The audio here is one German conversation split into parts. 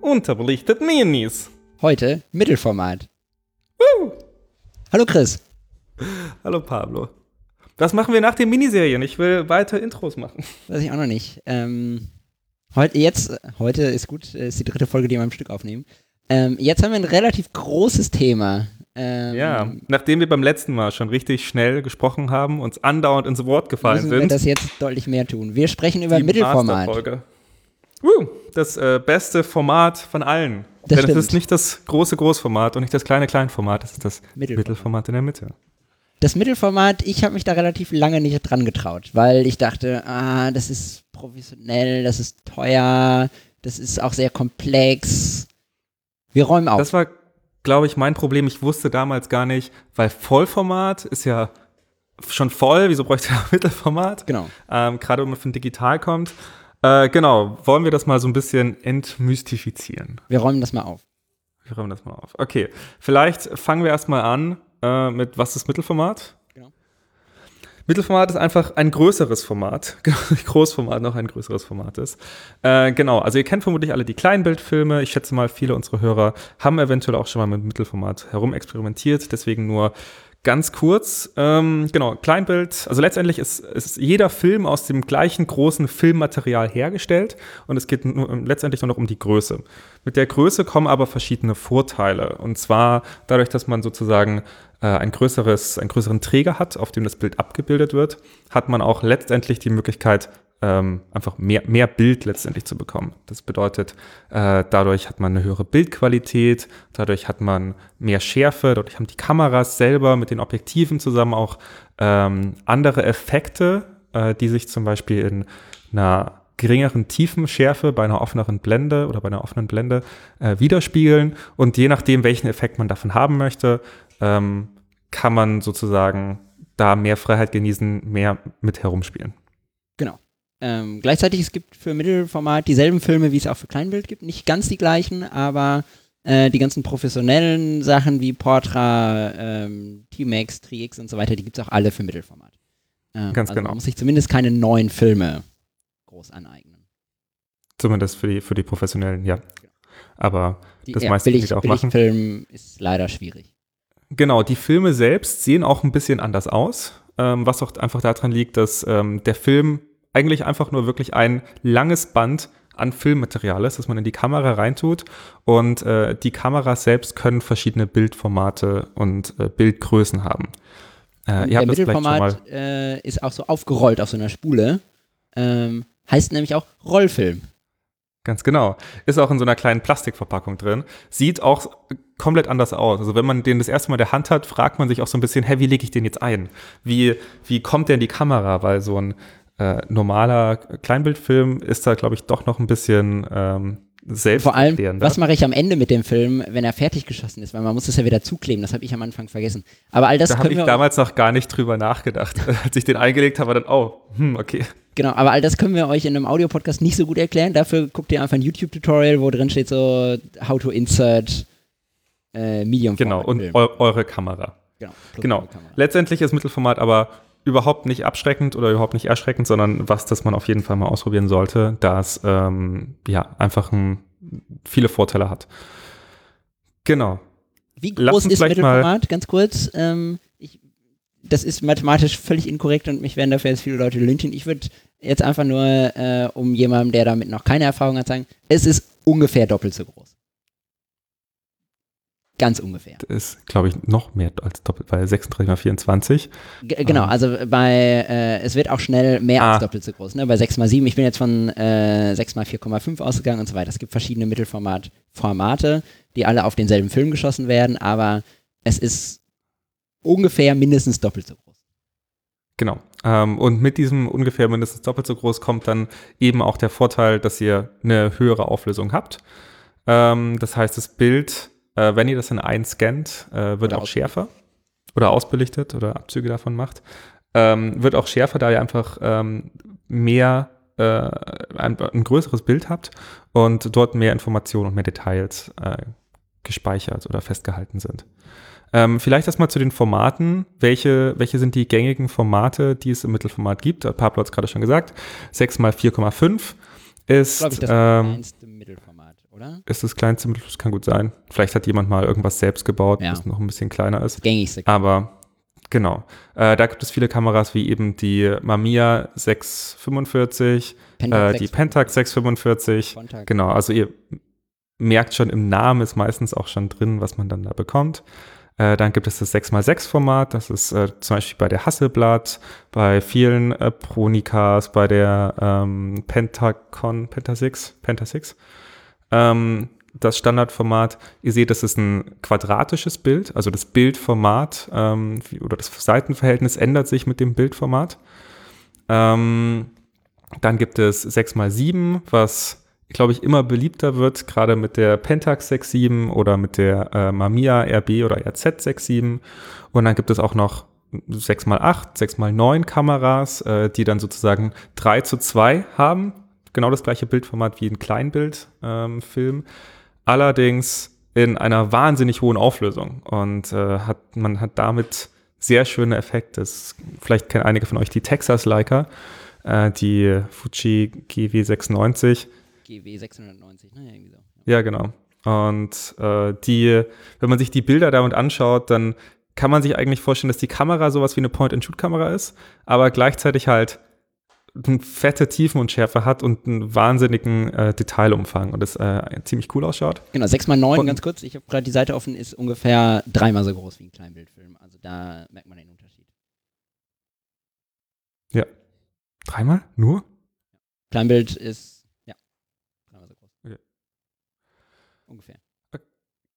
Unterbelichtet Minis. Heute Mittelformat. Woo! Hallo Chris. Hallo Pablo. Was machen wir nach den Miniserien? Ich will weiter Intros machen. Weiß ich auch noch nicht. Ähm, heute, jetzt, heute ist gut, ist die dritte Folge, die wir am Stück aufnehmen. Ähm, jetzt haben wir ein relativ großes Thema. Ähm, ja, nachdem wir beim letzten Mal schon richtig schnell gesprochen haben, uns andauernd ins Wort gefallen müssen sind. wir das jetzt deutlich mehr tun. Wir sprechen über Mittelformat. Uh, das äh, beste Format von allen. Das Denn es ist nicht das große Großformat und nicht das kleine Kleinformat, es ist das Mittelformat, Mittelformat in der Mitte. Das Mittelformat, ich habe mich da relativ lange nicht dran getraut, weil ich dachte, ah, das ist professionell, das ist teuer, das ist auch sehr komplex. Wir räumen auf. Das war, glaube ich, mein Problem. Ich wusste damals gar nicht, weil Vollformat ist ja schon voll, wieso bräuchte er Mittelformat? Genau. Ähm, Gerade wenn man von digital kommt. Äh, genau, wollen wir das mal so ein bisschen entmystifizieren? Wir räumen das mal auf. Wir räumen das mal auf. Okay, vielleicht fangen wir erstmal an äh, mit was ist Mittelformat? Genau. Mittelformat ist einfach ein größeres Format. Großformat noch ein größeres Format ist. Äh, genau, also ihr kennt vermutlich alle die Kleinbildfilme. Ich schätze mal, viele unserer Hörer haben eventuell auch schon mal mit Mittelformat herumexperimentiert. Deswegen nur Ganz kurz, ähm, genau, Kleinbild, also letztendlich ist, ist jeder Film aus dem gleichen großen Filmmaterial hergestellt und es geht nur, letztendlich nur noch um die Größe. Mit der Größe kommen aber verschiedene Vorteile und zwar dadurch, dass man sozusagen äh, ein größeres, einen größeren Träger hat, auf dem das Bild abgebildet wird, hat man auch letztendlich die Möglichkeit, ähm, einfach mehr, mehr Bild letztendlich zu bekommen. Das bedeutet, äh, dadurch hat man eine höhere Bildqualität, dadurch hat man mehr Schärfe, dadurch haben die Kameras selber mit den Objektiven zusammen auch ähm, andere Effekte, äh, die sich zum Beispiel in einer geringeren Tiefenschärfe bei einer offeneren Blende oder bei einer offenen Blende äh, widerspiegeln. Und je nachdem, welchen Effekt man davon haben möchte, ähm, kann man sozusagen da mehr Freiheit genießen, mehr mit herumspielen. Genau. Ähm, gleichzeitig es gibt für Mittelformat dieselben Filme, wie es auch für Kleinbild gibt. Nicht ganz die gleichen, aber äh, die ganzen professionellen Sachen wie Portra, ähm, T-Max, Tri-X und so weiter, die gibt es auch alle für Mittelformat. Ähm, ganz also genau. Man muss sich zumindest keine neuen Filme groß aneignen. Zumindest für die, für die professionellen, ja. Aber die, das ja, meiste billig, auch machen. Film ist leider schwierig. Genau, die Filme selbst sehen auch ein bisschen anders aus, ähm, was auch einfach daran liegt, dass ähm, der Film eigentlich einfach nur wirklich ein langes Band an Filmmaterial ist, das man in die Kamera reintut. Und äh, die Kameras selbst können verschiedene Bildformate und äh, Bildgrößen haben. Äh, der Mittelformat äh, ist auch so aufgerollt auf so einer Spule. Ähm, heißt nämlich auch Rollfilm. Ganz genau. Ist auch in so einer kleinen Plastikverpackung drin. Sieht auch komplett anders aus. Also wenn man den das erste Mal in der Hand hat, fragt man sich auch so ein bisschen, hey, wie lege ich den jetzt ein? Wie, wie kommt der in die Kamera? Weil so ein äh, normaler Kleinbildfilm ist da, glaube ich, doch noch ein bisschen ähm, selbst. Vor allem, was mache ich am Ende mit dem Film, wenn er fertig geschossen ist? Weil man muss das ja wieder zukleben. Das habe ich am Anfang vergessen. Aber all das da habe ich damals noch gar nicht drüber nachgedacht. Als ich den eingelegt habe, dann, oh, hm, okay. Genau, aber all das können wir euch in einem Audiopodcast nicht so gut erklären. Dafür guckt ihr einfach ein YouTube-Tutorial, wo drin steht so, how to insert äh, Medium. Genau, und eu eure Kamera. Genau. genau. Kamera. Letztendlich ist Mittelformat aber überhaupt nicht abschreckend oder überhaupt nicht erschreckend, sondern was, das man auf jeden Fall mal ausprobieren sollte, da es ähm, ja einfach ein, viele Vorteile hat. Genau. Wie groß ist Mittelformat? Ganz kurz. Ähm, ich, das ist mathematisch völlig inkorrekt und mich werden dafür jetzt viele Leute lynchen. Ich würde jetzt einfach nur, äh, um jemandem, der damit noch keine Erfahrung hat, sagen, es ist ungefähr doppelt so groß. Ganz ungefähr. Das ist, glaube ich, noch mehr als doppelt, bei 36 mal 24. G genau, ähm. also bei, äh, es wird auch schnell mehr ah. als doppelt so groß. Ne? Bei 6 mal 7, ich bin jetzt von äh, 6 mal 4,5 ausgegangen und so weiter. Es gibt verschiedene Mittelformat-Formate, die alle auf denselben Film geschossen werden, aber es ist ungefähr mindestens doppelt so groß. Genau. Ähm, und mit diesem ungefähr mindestens doppelt so groß kommt dann eben auch der Vorteil, dass ihr eine höhere Auflösung habt. Ähm, das heißt, das Bild äh, wenn ihr das in einscannt, äh, wird oder auch schärfer oder ausbelichtet oder Abzüge davon macht. Ähm, wird auch schärfer, da ihr einfach ähm, mehr äh, ein, ein, größeres Bild habt und dort mehr Informationen und mehr Details äh, gespeichert oder festgehalten sind. Ähm, vielleicht erstmal zu den Formaten. Welche, welche sind die gängigen Formate, die es im Mittelformat gibt? Pablo hat es gerade schon gesagt. 6 mal 4,5 ist. Glaube ich, das ähm, oder? ist das kleinste Mittelformat, das kann gut sein. Vielleicht hat jemand mal irgendwas selbst gebaut, Ja. das noch ein bisschen kleiner ist. Gängigste. Aber genau, äh, da gibt es viele Kameras wie eben die Mamiya 645, Pentax äh, die 6, Pentax 645. Contact. Genau, also ihr merkt schon, im Namen ist meistens auch schon drin, was man dann da bekommt. Äh, dann gibt es das 6x6-Format, das ist äh, zum Beispiel bei der Hasselblad, bei vielen äh, Pronikas, bei der ähm, Pentacon, Pentasix, Pentasix. Ähm, das Standardformat, ihr seht, das ist ein quadratisches Bild, also das Bildformat ähm, oder das Seitenverhältnis ändert sich mit dem Bildformat. Ähm, dann gibt es 6x7, was, glaube ich, immer beliebter wird, gerade mit der Pentax 6.7 oder mit der äh, Mamiya RB oder RZ 6.7. Und dann gibt es auch noch 6x8, 6x9 Kameras, äh, die dann sozusagen 3 zu 2 haben. Genau das gleiche Bildformat wie ein Kleinbildfilm. Ähm. Allerdings in einer wahnsinnig hohen Auflösung. Und äh, hat, man hat damit sehr schöne Effekte. Das, vielleicht kennen einige von euch die Texas Leica, äh, die Fuji GW96. GW 690, ne? Irgendwie so. Ja, genau. Und äh, die, wenn man sich die Bilder damit anschaut, dann kann man sich eigentlich vorstellen, dass die Kamera sowas wie eine Point-and-Shoot-Kamera ist, aber gleichzeitig halt eine fette Tiefenunschärfe hat und einen wahnsinnigen äh, Detailumfang und das äh, ziemlich cool ausschaut. Genau, 6x9, Und- ganz kurz, ich habe gerade die Seite offen, ist ungefähr dreimal so groß wie ein Kleinbildfilm. Also da merkt man den Unterschied. Dreimal? Nur? Kleinbild ist, ja, dreimal so groß. Okay. Ungefähr.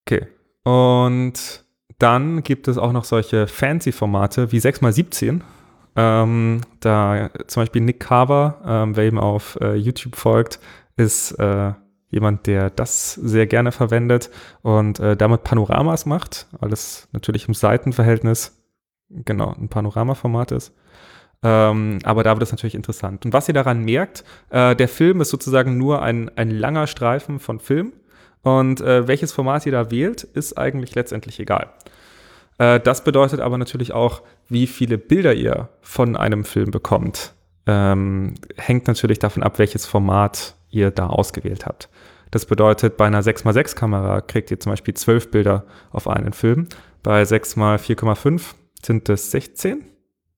Okay. Und dann gibt es auch noch solche Fancy-Formate wie 6x17. Ähm, da zum Beispiel Nick Carver, ähm, wer ihm auf äh, YouTube folgt, ist äh, jemand, der das sehr gerne verwendet und äh, damit Panoramas macht, weil es natürlich im Seitenverhältnis genau ein Panoramaformat ist. Ähm, aber da wird es natürlich interessant. Und was ihr daran merkt, äh, der Film ist sozusagen nur ein, ein langer Streifen von Film. Und äh, welches Format ihr da wählt, ist eigentlich letztendlich egal. Äh, das bedeutet aber natürlich auch, wie viele Bilder ihr von einem Film bekommt. Ähm, hängt natürlich davon ab, welches Format ihr da ausgewählt habt. Das bedeutet, bei einer 6x6-Kamera kriegt ihr zum Beispiel 12 Bilder auf einen Film. Bei 6x4,5 sind es 16.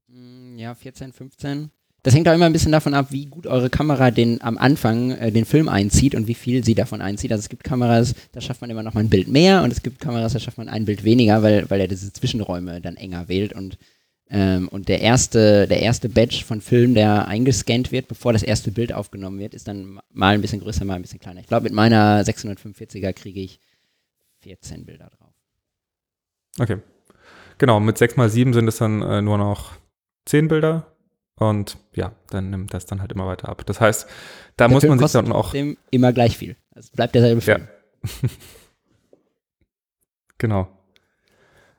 Mm, Ja, 14, 15. Das hängt auch immer ein bisschen davon ab, wie gut eure Kamera den am Anfang äh, den Film einzieht und wie viel sie davon einzieht. Also es gibt Kameras, da schafft man immer noch mal ein Bild mehr und es gibt Kameras, da schafft man ein Bild weniger, weil, weil er diese Zwischenräume dann enger wählt und ähm, und der erste, der erste Batch von Film, der eingescannt wird, bevor das erste Bild aufgenommen wird, ist dann mal ein bisschen größer, mal ein bisschen kleiner. Ich glaube, mit meiner 645er kriege ich 14 Bilder drauf. Okay. Genau, mit 6x7 sind es dann äh, nur noch 10 Bilder. Und ja, dann nimmt das dann halt immer weiter ab. Das heißt, da Der muss Film man sich dann auch. immer gleich viel. Es bleibt derselbe Ja. Film. Genau.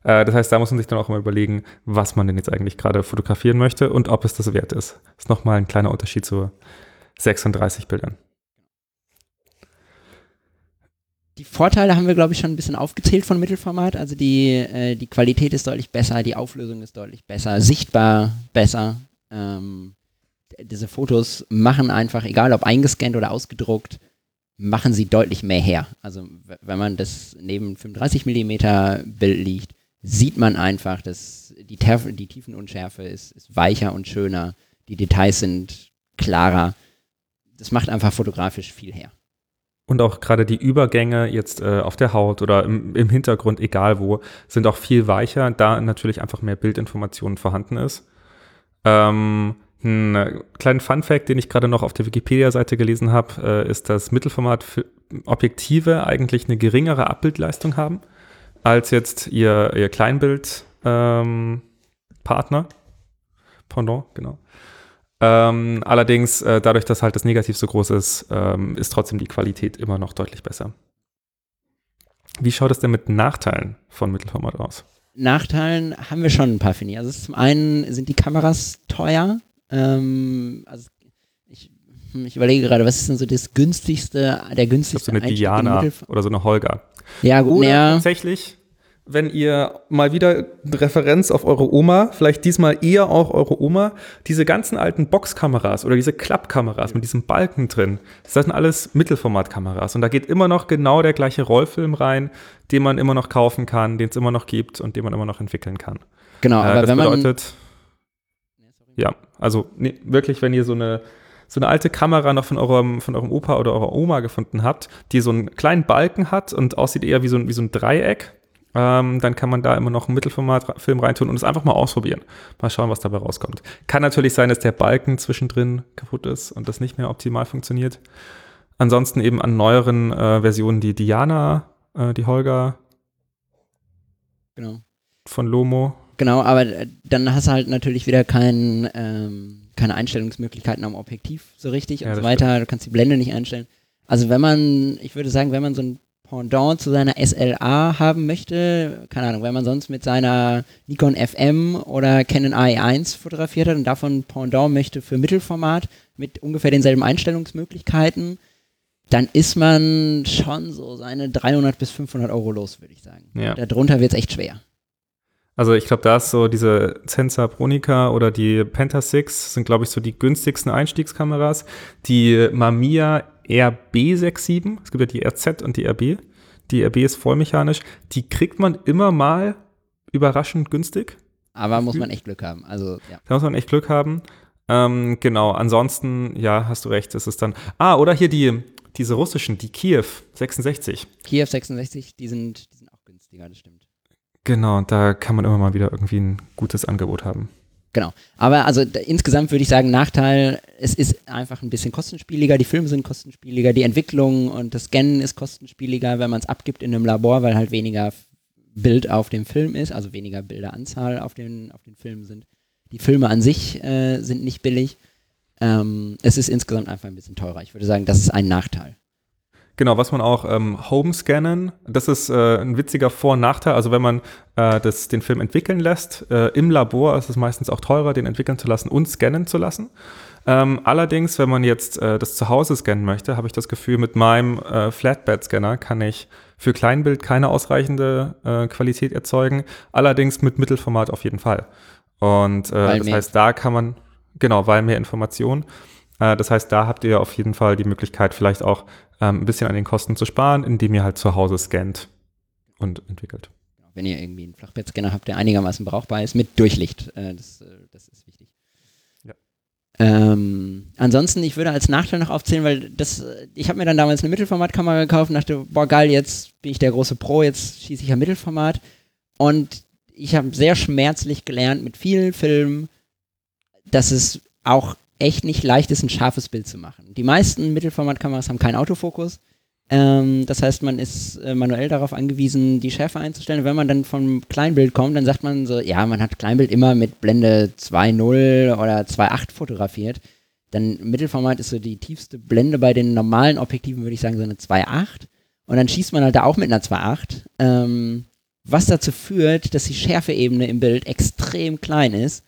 Äh, das heißt, da muss man sich dann auch immer überlegen, was man denn jetzt eigentlich gerade fotografieren möchte und ob es das wert ist. Das ist nochmal ein kleiner Unterschied zu 36 Bildern. Die Vorteile haben wir, glaube ich, schon ein bisschen aufgezählt von Mittelformat. Also die, äh, die Qualität ist deutlich besser, die Auflösung ist deutlich besser, sichtbar besser. Ähm, diese Fotos machen einfach, egal ob eingescannt oder ausgedruckt, machen sie deutlich mehr her. Also wenn man das neben 35 mm Bild liegt, sieht man einfach, dass die, Terf die Tiefenunschärfe ist, ist weicher und schöner, die Details sind klarer. Das macht einfach fotografisch viel her. Und auch gerade die Übergänge jetzt äh, auf der Haut oder im, im Hintergrund, egal wo, sind auch viel weicher, da natürlich einfach mehr Bildinformationen vorhanden ist. Ähm, ein äh, kleinen Fun-Fact, den ich gerade noch auf der Wikipedia-Seite gelesen habe, äh, ist, dass Mittelformat-Objektive eigentlich eine geringere Abbildleistung haben als jetzt ihr, ihr Kleinbild-Partner. Pendant, genau. Ähm, allerdings, äh, dadurch, dass halt das Negativ so groß ist, ähm, ist trotzdem die Qualität immer noch deutlich besser. Wie schaut es denn mit Nachteilen von Mittelformat aus? Nachteilen haben wir schon ein paar, finde ich. Also zum einen sind die Kameras teuer. Ähm, also ich, hm, ich überlege gerade, was ist denn so das günstigste, der Ich glaube, günstigste so eine Diana oder so eine Holger. Ja, gut, Oder ja. tatsächlich wenn ihr mal wieder eine Referenz auf eure Oma, vielleicht diesmal eher auch eure Oma, diese ganzen alten Boxkameras oder diese Klappkameras mit diesem Balken drin, das sind alles Mittelformatkameras und da geht immer noch genau der gleiche Rollfilm rein, den man immer noch kaufen kann, den es immer noch gibt und den man immer noch entwickeln kann. Genau, äh, aber das wenn bedeutet, man ja, also nee, wirklich, wenn ihr so eine so eine alte Kamera noch von eurem, von eurem Opa oder eurer Oma gefunden habt, die so einen kleinen Balken hat und aussieht eher wie so ein, wie so ein Dreieck, ähm, dann kann man da immer noch einen Mittelformatfilm reintun und es einfach mal ausprobieren. Mal schauen, was dabei rauskommt. Kann natürlich sein, dass der Balken zwischendrin kaputt ist und das nicht mehr optimal funktioniert. Ansonsten eben an neueren äh, Versionen die Diana, äh, die Holger. Genau. Von Lomo. Genau, aber äh, dann hast du halt natürlich wieder kein, ähm, keine Einstellungsmöglichkeiten am Objektiv so richtig ja, und so weiter. Stimmt. Du kannst die Blende nicht einstellen. Also wenn man, ich würde sagen, wenn man so ein Pendant zu seiner SLA haben möchte, keine Ahnung, wenn man sonst mit seiner Nikon FM oder Canon AE1 fotografiert hat und davon Pendant möchte für Mittelformat mit ungefähr denselben Einstellungsmöglichkeiten, dann ist man schon so seine 300 bis 500 Euro los, würde ich sagen. Ja. Darunter wird es echt schwer. Also ich glaube, da ist so diese Zensa Pronica oder die Penta 6 sind, glaube ich, so die günstigsten Einstiegskameras. Die Mamiya RB67, es gibt ja die RZ und die RB. Die RB ist vollmechanisch. Die kriegt man immer mal überraschend günstig. Aber muss man echt Glück haben. Also, ja. Da muss man echt Glück haben. Ähm, genau, ansonsten, ja, hast du recht, es ist dann. Ah, oder hier die, diese russischen, die Kiew 66. Kiew 66, die sind, die sind auch günstiger, das stimmt. Genau, da kann man immer mal wieder irgendwie ein gutes Angebot haben. Genau. Aber also da, insgesamt würde ich sagen, Nachteil, es ist einfach ein bisschen kostenspieliger, die Filme sind kostenspieliger, die Entwicklung und das Scannen ist kostenspieliger, wenn man es abgibt in einem Labor, weil halt weniger Bild auf dem Film ist, also weniger Bilderanzahl auf den, auf den Filmen sind. Die Filme an sich äh, sind nicht billig. Ähm, es ist insgesamt einfach ein bisschen teurer. Ich würde sagen, das ist ein Nachteil. Genau, was man auch ähm, Home scannen, das ist äh, ein witziger Vor- und Nachteil. Also wenn man äh, das, den Film entwickeln lässt, äh, im Labor ist es meistens auch teurer, den entwickeln zu lassen und scannen zu lassen. Ähm, allerdings, wenn man jetzt äh, das zu Hause scannen möchte, habe ich das Gefühl, mit meinem äh, Flatbed-Scanner kann ich für Kleinbild keine ausreichende äh, Qualität erzeugen, allerdings mit Mittelformat auf jeden Fall. Und äh, das heißt, da kann man, genau, weil mehr Informationen. Äh, das heißt, da habt ihr auf jeden Fall die Möglichkeit, vielleicht auch ähm, ein bisschen an den Kosten zu sparen, indem ihr halt zu Hause scannt und entwickelt. Wenn ihr irgendwie einen Flachbettscanner habt, der einigermaßen brauchbar ist, mit Durchlicht. Äh, das, äh, das ist wichtig. Ja. Ähm, ansonsten, ich würde als Nachteil noch aufzählen, weil das, ich habe mir dann damals eine Mittelformatkamera gekauft und dachte, boah geil, jetzt bin ich der große Pro, jetzt schieße ich ja Mittelformat. Und ich habe sehr schmerzlich gelernt mit vielen Filmen, dass es auch echt nicht leicht ist, ein scharfes Bild zu machen. Die meisten Mittelformatkameras haben keinen Autofokus. Ähm, das heißt, man ist äh, manuell darauf angewiesen, die Schärfe einzustellen. wenn man dann vom Kleinbild kommt, dann sagt man so, ja, man hat Kleinbild immer mit Blende 2.0 oder 2.8 fotografiert. Dann Mittelformat ist so die tiefste Blende bei den normalen Objektiven, würde ich sagen, so eine 2.8. Und dann schießt man halt da auch mit einer 2.8. Ähm, was dazu führt, dass die Schärfeebene im Bild extrem klein ist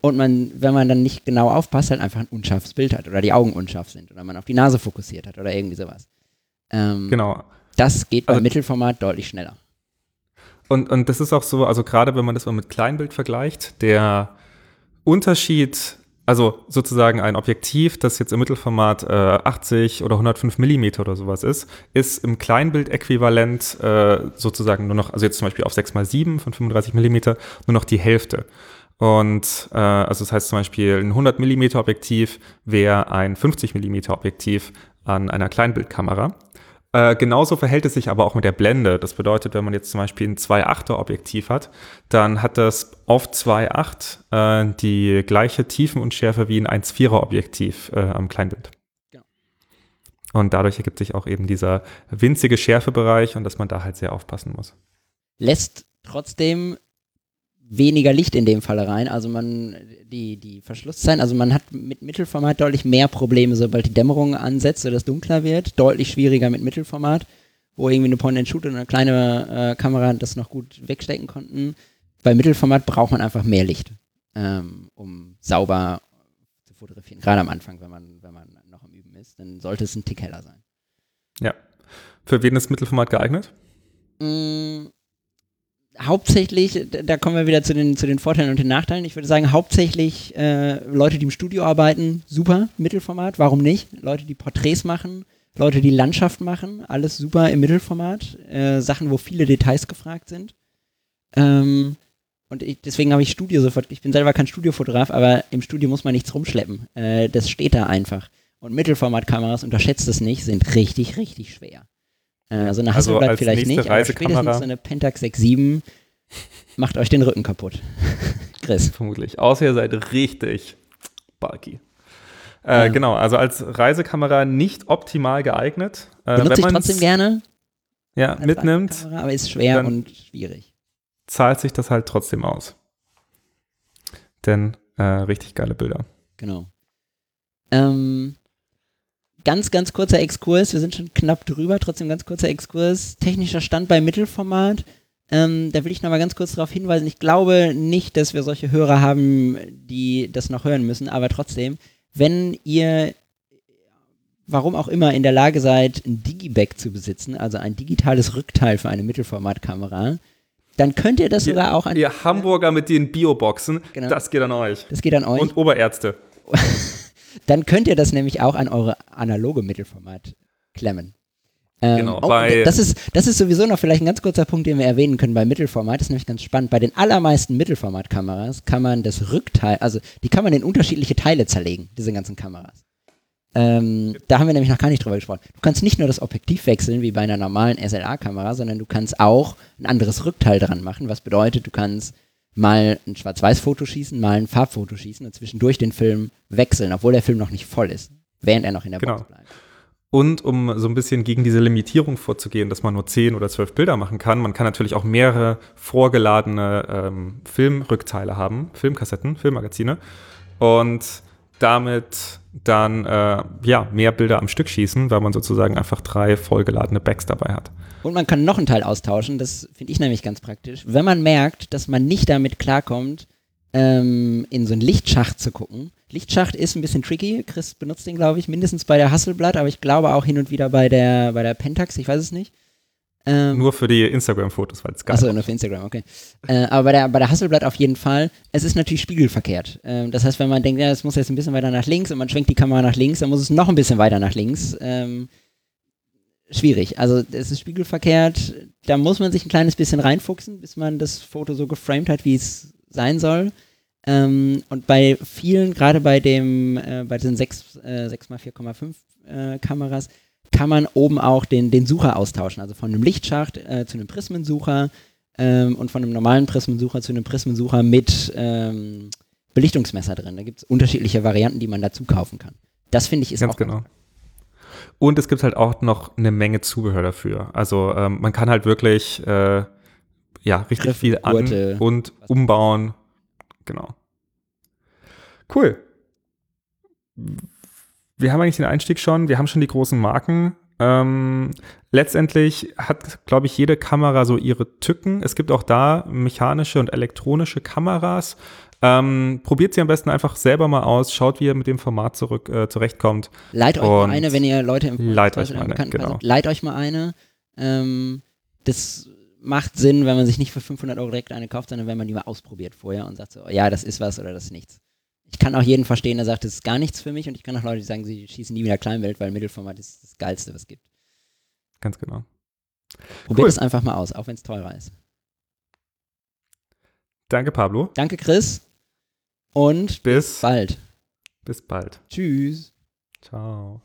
und man, wenn man dann nicht genau aufpasst, halt einfach ein unscharfes Bild hat oder die Augen unscharf sind oder man auf die Nase fokussiert hat oder irgendwie sowas. Ähm, genau. Das geht beim also, Mittelformat deutlich schneller. Und, und das ist auch so, also gerade wenn man das mal mit Kleinbild vergleicht, der Unterschied, also sozusagen ein Objektiv, das jetzt im Mittelformat äh, 80 oder 105 Millimeter oder sowas ist, ist im Kleinbild-Äquivalent äh, sozusagen nur noch, also jetzt zum Beispiel auf 6x7 von 35 Millimeter, nur noch die Hälfte. Und äh, also das heißt zum Beispiel ein 100 mm Objektiv wäre ein 50 mm Objektiv an einer Kleinbildkamera. Äh, genauso verhält es sich aber auch mit der Blende. Das bedeutet, wenn man jetzt zum Beispiel ein 2,8er Objektiv hat, dann hat das auf 2,8 äh, die gleiche Tiefenunschärfe wie ein 1,4er Objektiv äh, am Kleinbild. Ja. Und dadurch ergibt sich auch eben dieser winzige Schärfebereich und dass man da halt sehr aufpassen muss. Lässt trotzdem weniger Licht in dem Fall rein. Also man, die, die Verschlusszeit, also man hat mit Mittelformat deutlich mehr Probleme, sobald die Dämmerung ansetzt oder es dunkler wird. Deutlich schwieriger mit Mittelformat, wo irgendwie eine Point-and-Shoot und eine kleine äh, Kamera das noch gut wegstecken konnten. Bei Mittelformat braucht man einfach mehr Licht, ähm, um sauber zu fotografieren. Gerade am Anfang, wenn man, wenn man noch am Üben ist, dann sollte es ein Tick heller sein. Ja. Für wen ist Mittelformat geeignet? Mm, hauptsächlich, da kommen wir wieder zu den, zu den Vorteilen und den Nachteilen. Ich würde sagen, hauptsächlich äh, Leute, die im Studio arbeiten, super, Mittelformat, warum nicht? Leute, die Porträts machen, Leute, die Landschaft machen, alles super im Mittelformat. Äh, Sachen, wo viele Details gefragt sind. Ähm, und ich, deswegen habe ich Studio sofort, ich bin selber kein Studiofotograf, aber im Studio muss man nichts rumschleppen. Äh, das steht da einfach. Und Mittelformatkameras, unterschätzt es nicht, sind richtig, richtig schwer. Äh, so eine also Hasselblatt vielleicht nicht, aber spätestens so eine Pentax 6.7 macht euch den Rücken kaputt. Chris. Vermutlich. Außer ihr seid richtig bulky. Äh, ja. Genau, also als Reisekamera nicht optimal geeignet. Äh, Benutze ich trotzdem gerne. Ja, mitnimmt. Aber ist schwer und schwierig. Zahlt sich das halt trotzdem aus. Denn äh, richtig geile Bilder. Genau. Ähm, ganz, ganz kurzer Exkurs. Wir sind schon knapp drüber, trotzdem ganz kurzer Exkurs. Technischer Stand bei Mittelformat. Ähm, da will ich nochmal ganz kurz darauf hinweisen. Ich glaube nicht, dass wir solche Hörer haben, die das noch hören müssen, aber trotzdem, wenn ihr, warum auch immer, in der Lage seid, ein Digibag zu besitzen, also ein digitales Rückteil für eine Mittelformatkamera, dann könnt ihr das ihr, sogar auch an. Ihr Hamburger mit den Bioboxen, genau. das geht an euch. Das geht an euch. Und Oberärzte. dann könnt ihr das nämlich auch an eure analoge Mittelformat klemmen. Ähm, genau, oh, bei das, ist, das ist sowieso noch vielleicht ein ganz kurzer Punkt, den wir erwähnen können bei Mittelformat. Das ist nämlich ganz spannend. Bei den allermeisten Mittelformatkameras kann man das Rückteil, also die kann man in unterschiedliche Teile zerlegen, diese ganzen Kameras. Ähm, da haben wir nämlich noch gar nicht drüber gesprochen. Du kannst nicht nur das Objektiv wechseln, wie bei einer normalen SLA-Kamera, sondern du kannst auch ein anderes Rückteil dran machen, was bedeutet, du kannst mal ein Schwarz-Weiß-Foto schießen, mal ein Farbfoto schießen und zwischendurch den Film wechseln, obwohl der Film noch nicht voll ist, während er noch in der genau. Box bleibt. Und um so ein bisschen gegen diese Limitierung vorzugehen, dass man nur zehn oder zwölf Bilder machen kann, man kann natürlich auch mehrere vorgeladene ähm, Filmrückteile haben, Filmkassetten, Filmmagazine. Und damit dann äh, ja, mehr Bilder am Stück schießen, weil man sozusagen einfach drei vollgeladene Bags dabei hat. Und man kann noch einen Teil austauschen, das finde ich nämlich ganz praktisch. Wenn man merkt, dass man nicht damit klarkommt, ähm, in so einen Lichtschacht zu gucken. Lichtschacht ist ein bisschen tricky. Chris benutzt den, glaube ich, mindestens bei der Hasselblatt, aber ich glaube auch hin und wieder bei der, bei der Pentax, ich weiß es nicht. Ähm, nur für die Instagram-Fotos, weil es geil Achso, nur für Instagram, okay. Äh, aber bei der, bei der Hasselblatt auf jeden Fall. Es ist natürlich spiegelverkehrt. Ähm, das heißt, wenn man denkt, ja, es muss jetzt ein bisschen weiter nach links und man schwenkt die Kamera nach links, dann muss es noch ein bisschen weiter nach links. Ähm, schwierig. Also es ist spiegelverkehrt. Da muss man sich ein kleines bisschen reinfuchsen, bis man das Foto so geframed hat, wie es sein soll. Ähm, und bei vielen, gerade bei dem, äh, bei diesen 6, äh, 6x4,5 äh, Kameras, kann man oben auch den, den Sucher austauschen. Also von einem Lichtschacht äh, zu einem Prismensucher ähm, und von einem normalen Prismensucher zu einem Prismensucher mit ähm, Belichtungsmesser drin. Da gibt es unterschiedliche Varianten, die man dazu kaufen kann. Das finde ich ist ganz auch genau. Und es gibt halt auch noch eine Menge Zubehör dafür. Also ähm, man kann halt wirklich äh, ja richtig Griff, viel an Gurte, und umbauen. Genau. Cool wir haben eigentlich den Einstieg schon, wir haben schon die großen Marken. Ähm, letztendlich hat, glaube ich, jede Kamera so ihre Tücken. Es gibt auch da mechanische und elektronische Kameras. Ähm, probiert sie am besten einfach selber mal aus, schaut, wie ihr mit dem Format zurück, äh, zurechtkommt. Leiht euch mal eine, wenn ihr Leute im Leiht euch mal eine, genau. Leiht euch mal eine. Ähm, das macht Sinn, wenn man sich nicht für 500 Euro direkt eine kauft, sondern wenn man die mal ausprobiert vorher und sagt so, ja, das ist was oder das ist nichts ich kann auch jeden verstehen, der sagt, das ist gar nichts für mich und ich kann auch Leute, die sagen, sie schießen nie wieder Kleinwelt, weil Mittelformat ist das Geilste, was es gibt. Ganz genau. Probiert cool. es einfach mal aus, auch wenn es teurer ist. Danke, Pablo. Danke, Chris. Und bis, bis bald. Bis bald. Tschüss. Ciao.